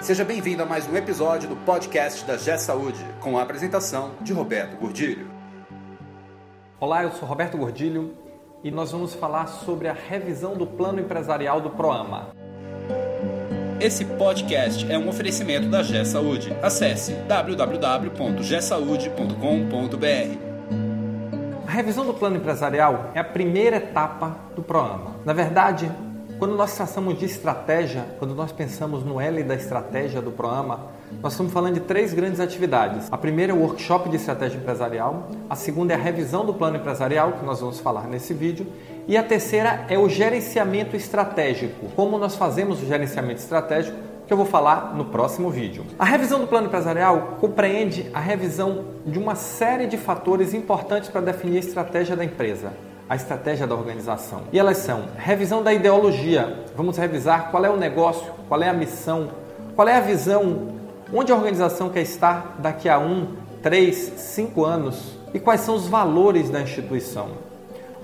Seja bem-vindo a mais um episódio do podcast da G Saúde, com a apresentação de Roberto Gordilho. Olá, eu sou Roberto Gordilho e nós vamos falar sobre a revisão do plano empresarial do Proama. Esse podcast é um oferecimento da G Saúde. Acesse www.gsaude.com.br. A revisão do plano empresarial é a primeira etapa do Proama. Na verdade, quando nós traçamos de estratégia, quando nós pensamos no L da estratégia do programa, nós estamos falando de três grandes atividades. A primeira é o workshop de estratégia empresarial, a segunda é a revisão do plano empresarial, que nós vamos falar nesse vídeo, e a terceira é o gerenciamento estratégico. Como nós fazemos o gerenciamento estratégico, que eu vou falar no próximo vídeo. A revisão do plano empresarial compreende a revisão de uma série de fatores importantes para definir a estratégia da empresa a estratégia da organização. E elas são revisão da ideologia. Vamos revisar qual é o negócio, qual é a missão, qual é a visão, onde a organização quer estar daqui a um, três, cinco anos e quais são os valores da instituição.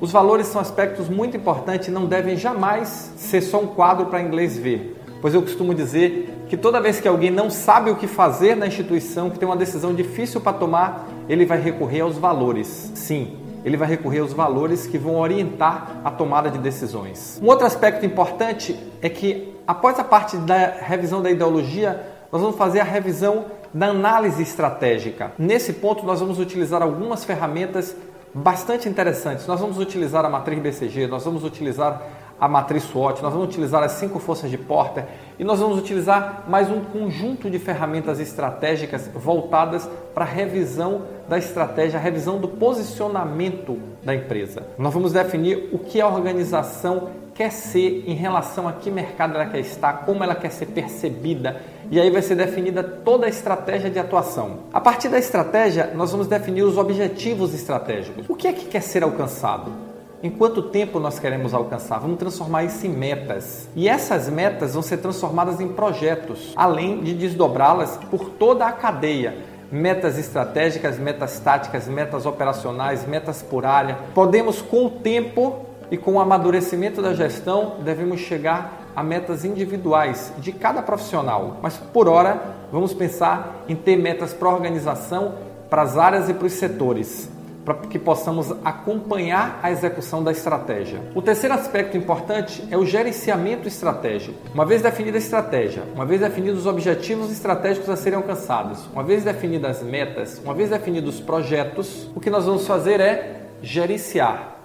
Os valores são aspectos muito importantes e não devem jamais ser só um quadro para inglês ver, pois eu costumo dizer que toda vez que alguém não sabe o que fazer na instituição, que tem uma decisão difícil para tomar, ele vai recorrer aos valores. Sim, ele vai recorrer aos valores que vão orientar a tomada de decisões. Um outro aspecto importante é que, após a parte da revisão da ideologia, nós vamos fazer a revisão da análise estratégica. Nesse ponto, nós vamos utilizar algumas ferramentas bastante interessantes. Nós vamos utilizar a matriz BCG, nós vamos utilizar a matriz SWOT, nós vamos utilizar as cinco forças de Porter e nós vamos utilizar mais um conjunto de ferramentas estratégicas voltadas para a revisão da estratégia, a revisão do posicionamento da empresa. Nós vamos definir o que a organização quer ser em relação a que mercado ela quer estar, como ela quer ser percebida, e aí vai ser definida toda a estratégia de atuação. A partir da estratégia, nós vamos definir os objetivos estratégicos. O que é que quer ser alcançado? Em quanto tempo nós queremos alcançar? Vamos transformar isso em metas. E essas metas vão ser transformadas em projetos, além de desdobrá-las por toda a cadeia metas estratégicas, metas táticas, metas operacionais, metas por área. Podemos, com o tempo e com o amadurecimento da gestão, devemos chegar a metas individuais de cada profissional. Mas por hora, vamos pensar em ter metas para a organização, para as áreas e para os setores para que possamos acompanhar a execução da estratégia. O terceiro aspecto importante é o gerenciamento estratégico. Uma vez definida a estratégia, uma vez definidos os objetivos estratégicos a serem alcançados, uma vez definidas as metas, uma vez definidos os projetos, o que nós vamos fazer é gerenciar.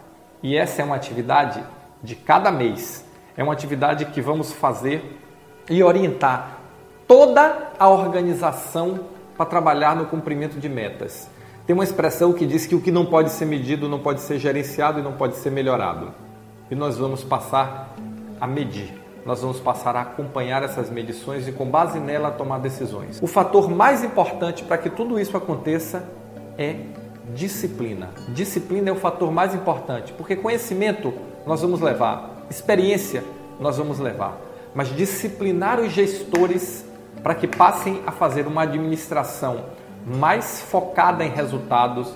E essa é uma atividade de cada mês. É uma atividade que vamos fazer e orientar toda a organização para trabalhar no cumprimento de metas. Tem uma expressão que diz que o que não pode ser medido não pode ser gerenciado e não pode ser melhorado. E nós vamos passar a medir. Nós vamos passar a acompanhar essas medições e, com base nela, tomar decisões. O fator mais importante para que tudo isso aconteça é disciplina. Disciplina é o fator mais importante, porque conhecimento nós vamos levar, experiência nós vamos levar, mas disciplinar os gestores para que passem a fazer uma administração mais focada em resultados,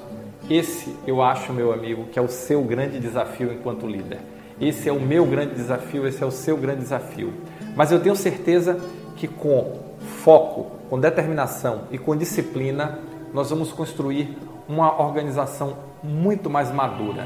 esse eu acho, meu amigo, que é o seu grande desafio enquanto líder. Esse é o meu grande desafio, esse é o seu grande desafio. Mas eu tenho certeza que com foco, com determinação e com disciplina, nós vamos construir uma organização muito mais madura.